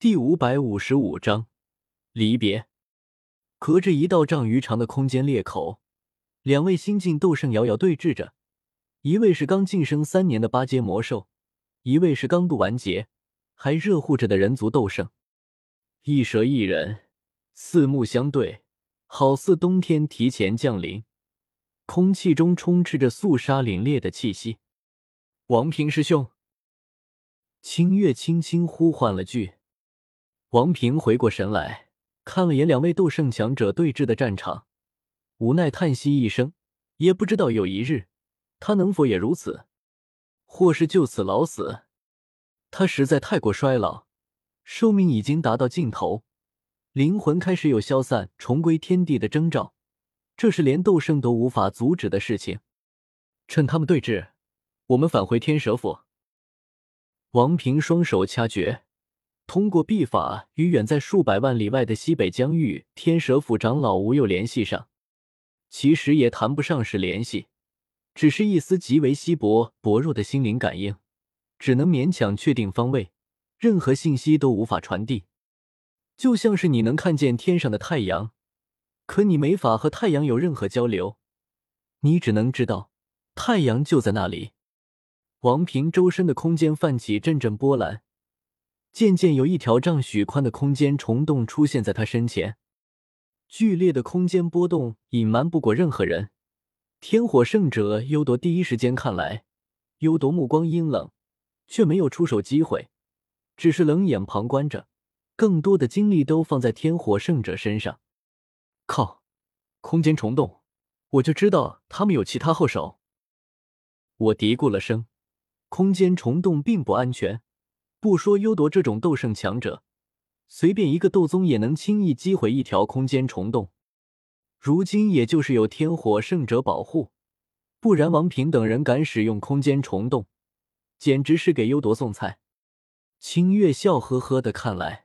第五百五十五章离别。隔着一道丈余长的空间裂口，两位新晋斗圣遥遥对峙着。一位是刚晋升三年的八阶魔兽，一位是刚渡完劫还热乎着的人族斗圣。一蛇一人，四目相对，好似冬天提前降临。空气中充斥着肃杀凛冽的气息。王平师兄，清月轻轻呼唤了句。王平回过神来，看了眼两位斗圣强者对峙的战场，无奈叹息一声。也不知道有一日，他能否也如此，或是就此老死。他实在太过衰老，寿命已经达到尽头，灵魂开始有消散、重归天地的征兆，这是连斗圣都无法阻止的事情。趁他们对峙，我们返回天蛇府。王平双手掐诀。通过秘法与远在数百万里外的西北疆域天蛇府长老吴又联系上，其实也谈不上是联系，只是一丝极为稀薄薄弱的心灵感应，只能勉强确定方位，任何信息都无法传递。就像是你能看见天上的太阳，可你没法和太阳有任何交流，你只能知道太阳就在那里。王平周身的空间泛起阵阵波澜。渐渐有一条丈许宽的空间虫洞出现在他身前，剧烈的空间波动隐瞒不过任何人。天火圣者幽夺第一时间看来，幽夺目光阴冷，却没有出手机会，只是冷眼旁观着，更多的精力都放在天火圣者身上。靠，空间虫洞，我就知道他们有其他后手。我嘀咕了声，空间虫洞并不安全。不说优夺这种斗圣强者，随便一个斗宗也能轻易击毁一条空间虫洞。如今也就是有天火圣者保护，不然王平等人敢使用空间虫洞，简直是给优夺送菜。清月笑呵呵的看来，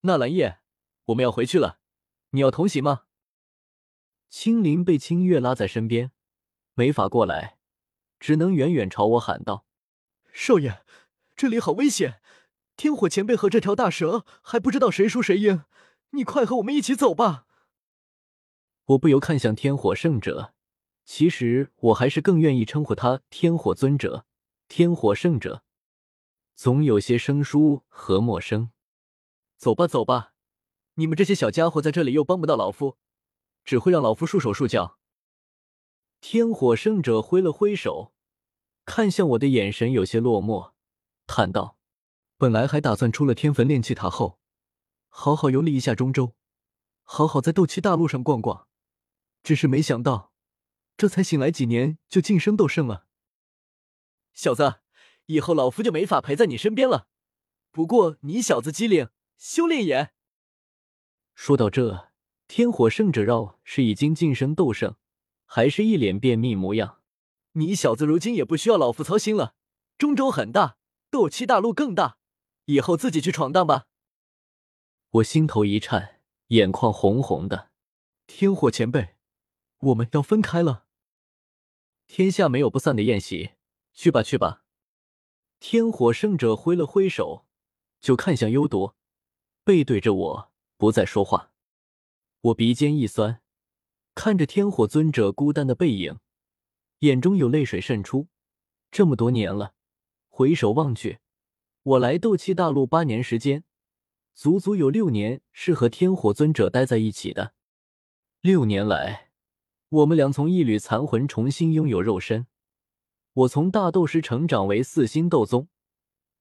纳兰叶，我们要回去了，你要同行吗？青林被清月拉在身边，没法过来，只能远远朝我喊道：“少爷。”这里好危险！天火前辈和这条大蛇还不知道谁输谁赢，你快和我们一起走吧！我不由看向天火圣者，其实我还是更愿意称呼他天火尊者、天火圣者，总有些生疏和陌生。走吧，走吧，你们这些小家伙在这里又帮不到老夫，只会让老夫束手束脚。天火圣者挥了挥手，看向我的眼神有些落寞。叹道：“本来还打算出了天坟炼气塔后，好好游历一下中州，好好在斗气大陆上逛逛。只是没想到，这才醒来几年就晋升斗圣了。小子，以后老夫就没法陪在你身边了。不过你小子机灵，修炼也……”说到这，天火圣者绕是已经晋升斗圣，还是一脸便秘模样。你小子如今也不需要老夫操心了。中州很大。斗气大陆更大，以后自己去闯荡吧。我心头一颤，眼眶红红的。天火前辈，我们要分开了。天下没有不散的宴席，去吧去吧。天火圣者挥了挥手，就看向幽夺，背对着我，不再说话。我鼻尖一酸，看着天火尊者孤单的背影，眼中有泪水渗出。这么多年了。回首望去，我来斗气大陆八年时间，足足有六年是和天火尊者待在一起的。六年来，我们俩从一缕残魂重新拥有肉身，我从大斗师成长为四星斗宗，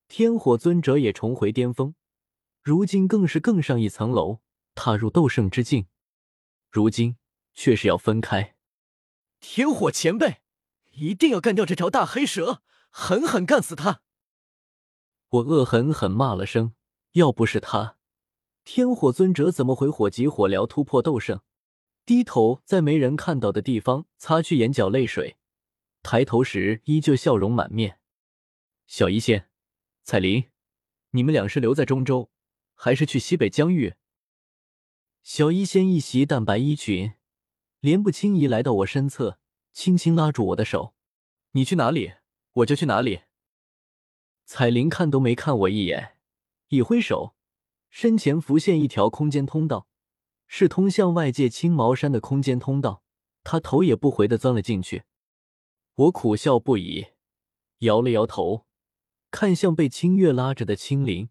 天火尊者也重回巅峰，如今更是更上一层楼，踏入斗圣之境。如今却是要分开。天火前辈，一定要干掉这条大黑蛇！狠狠干死他！我恶狠狠骂了声：“要不是他，天火尊者怎么会火急火燎突破斗圣？”低头在没人看到的地方擦去眼角泪水，抬头时依旧笑容满面。小医仙、彩铃，你们俩是留在中州，还是去西北疆域？小医仙一袭淡白衣裙，莲步轻移来到我身侧，轻轻拉住我的手：“你去哪里？”我就去哪里。彩铃看都没看我一眼，一挥手，身前浮现一条空间通道，是通向外界青毛山的空间通道。他头也不回的钻了进去。我苦笑不已，摇了摇头，看向被清月拉着的青灵，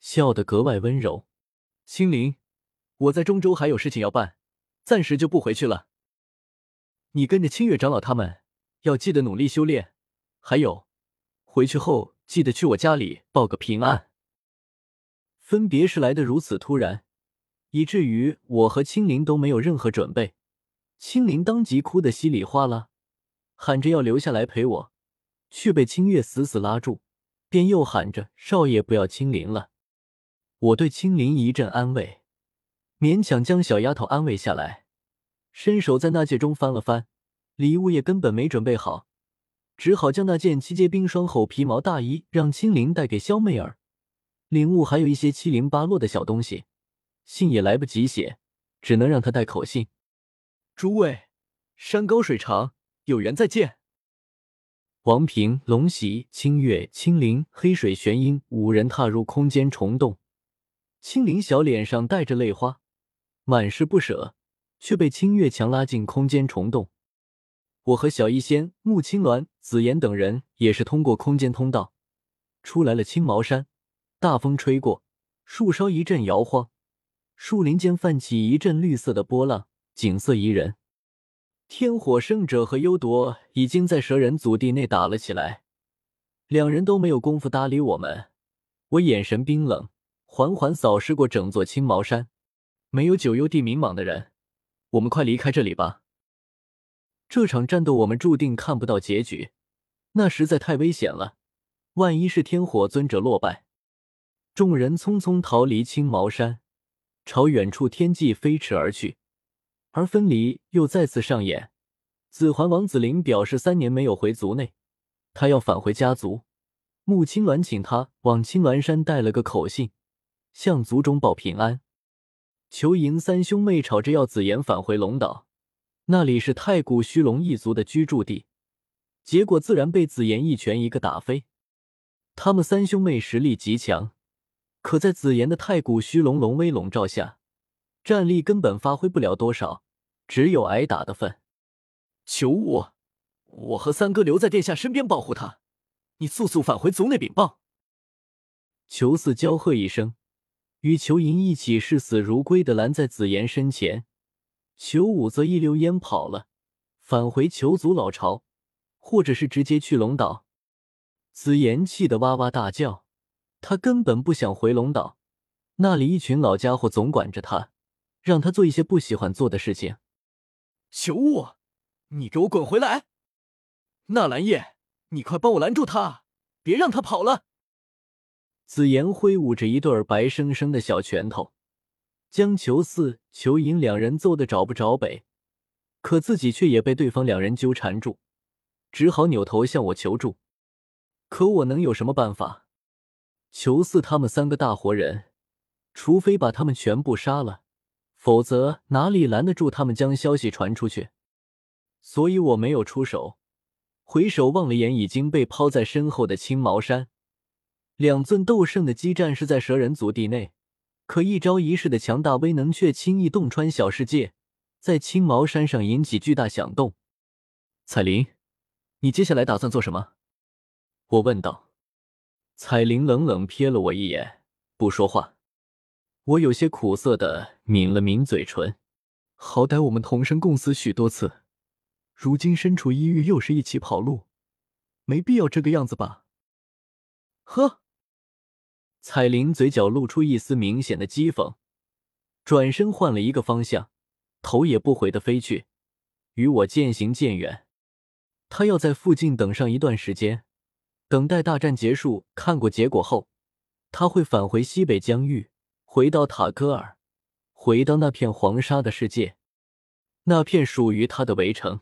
笑得格外温柔。青灵，我在中州还有事情要办，暂时就不回去了。你跟着清月长老他们，要记得努力修炼。还有，回去后记得去我家里报个平安。分别是来的如此突然，以至于我和青灵都没有任何准备。青灵当即哭得稀里哗啦，喊着要留下来陪我，却被清月死死拉住，便又喊着少爷不要青灵了。我对青灵一阵安慰，勉强将小丫头安慰下来，伸手在那戒中翻了翻，礼物也根本没准备好。只好将那件七阶冰霜厚皮毛大衣让青灵带给萧媚儿，领物还有一些七零八落的小东西，信也来不及写，只能让他带口信。诸位，山高水长，有缘再见。王平、龙喜、清月、青灵、黑水玄鹰五人踏入空间虫洞，青灵小脸上带着泪花，满是不舍，却被清月强拉进空间虫洞。我和小医仙、穆青鸾、紫妍等人也是通过空间通道出来了青毛山。大风吹过，树梢一阵摇晃，树林间泛起一阵绿色的波浪，景色宜人。天火圣者和幽铎已经在蛇人祖地内打了起来，两人都没有功夫搭理我们。我眼神冰冷，缓缓扫视过整座青毛山，没有九幽地冥蟒的人，我们快离开这里吧。这场战斗我们注定看不到结局，那实在太危险了。万一是天火尊者落败，众人匆匆逃离青毛山，朝远处天际飞驰而去。而分离又再次上演。紫环王子林表示三年没有回族内，他要返回家族。穆青鸾请他往青鸾山带了个口信，向族中报平安。裘银三兄妹吵着要紫妍返回龙岛。那里是太古虚龙一族的居住地，结果自然被紫妍一拳一个打飞。他们三兄妹实力极强，可在紫妍的太古虚龙龙威笼罩下，战力根本发挥不了多少，只有挨打的份。求我，我和三哥留在殿下身边保护他，你速速返回族内禀报。求四娇喝一声，与裘银一起视死如归的拦在紫妍身前。裘武则一溜烟跑了，返回裘族老巢，或者是直接去龙岛。紫妍气得哇哇大叫，他根本不想回龙岛，那里一群老家伙总管着他，让他做一些不喜欢做的事情。裘武，你给我滚回来！纳兰叶，你快帮我拦住他，别让他跑了！紫妍挥舞着一对白生生的小拳头。将裘四、裘银两人揍得找不着北，可自己却也被对方两人纠缠住，只好扭头向我求助。可我能有什么办法？裘四他们三个大活人，除非把他们全部杀了，否则哪里拦得住他们将消息传出去？所以我没有出手，回首望了眼已经被抛在身后的青毛山，两尊斗圣的激战是在蛇人族地内。可一招一式的强大威能却轻易洞穿小世界，在青毛山上引起巨大响动。彩铃，你接下来打算做什么？我问道。彩铃冷冷瞥了我一眼，不说话。我有些苦涩的抿了抿嘴唇。好歹我们同生共死许多次，如今身处异域，又是一起跑路，没必要这个样子吧？呵。彩铃嘴角露出一丝明显的讥讽，转身换了一个方向，头也不回的飞去，与我渐行渐远。他要在附近等上一段时间，等待大战结束，看过结果后，他会返回西北疆域，回到塔戈尔，回到那片黄沙的世界，那片属于他的围城。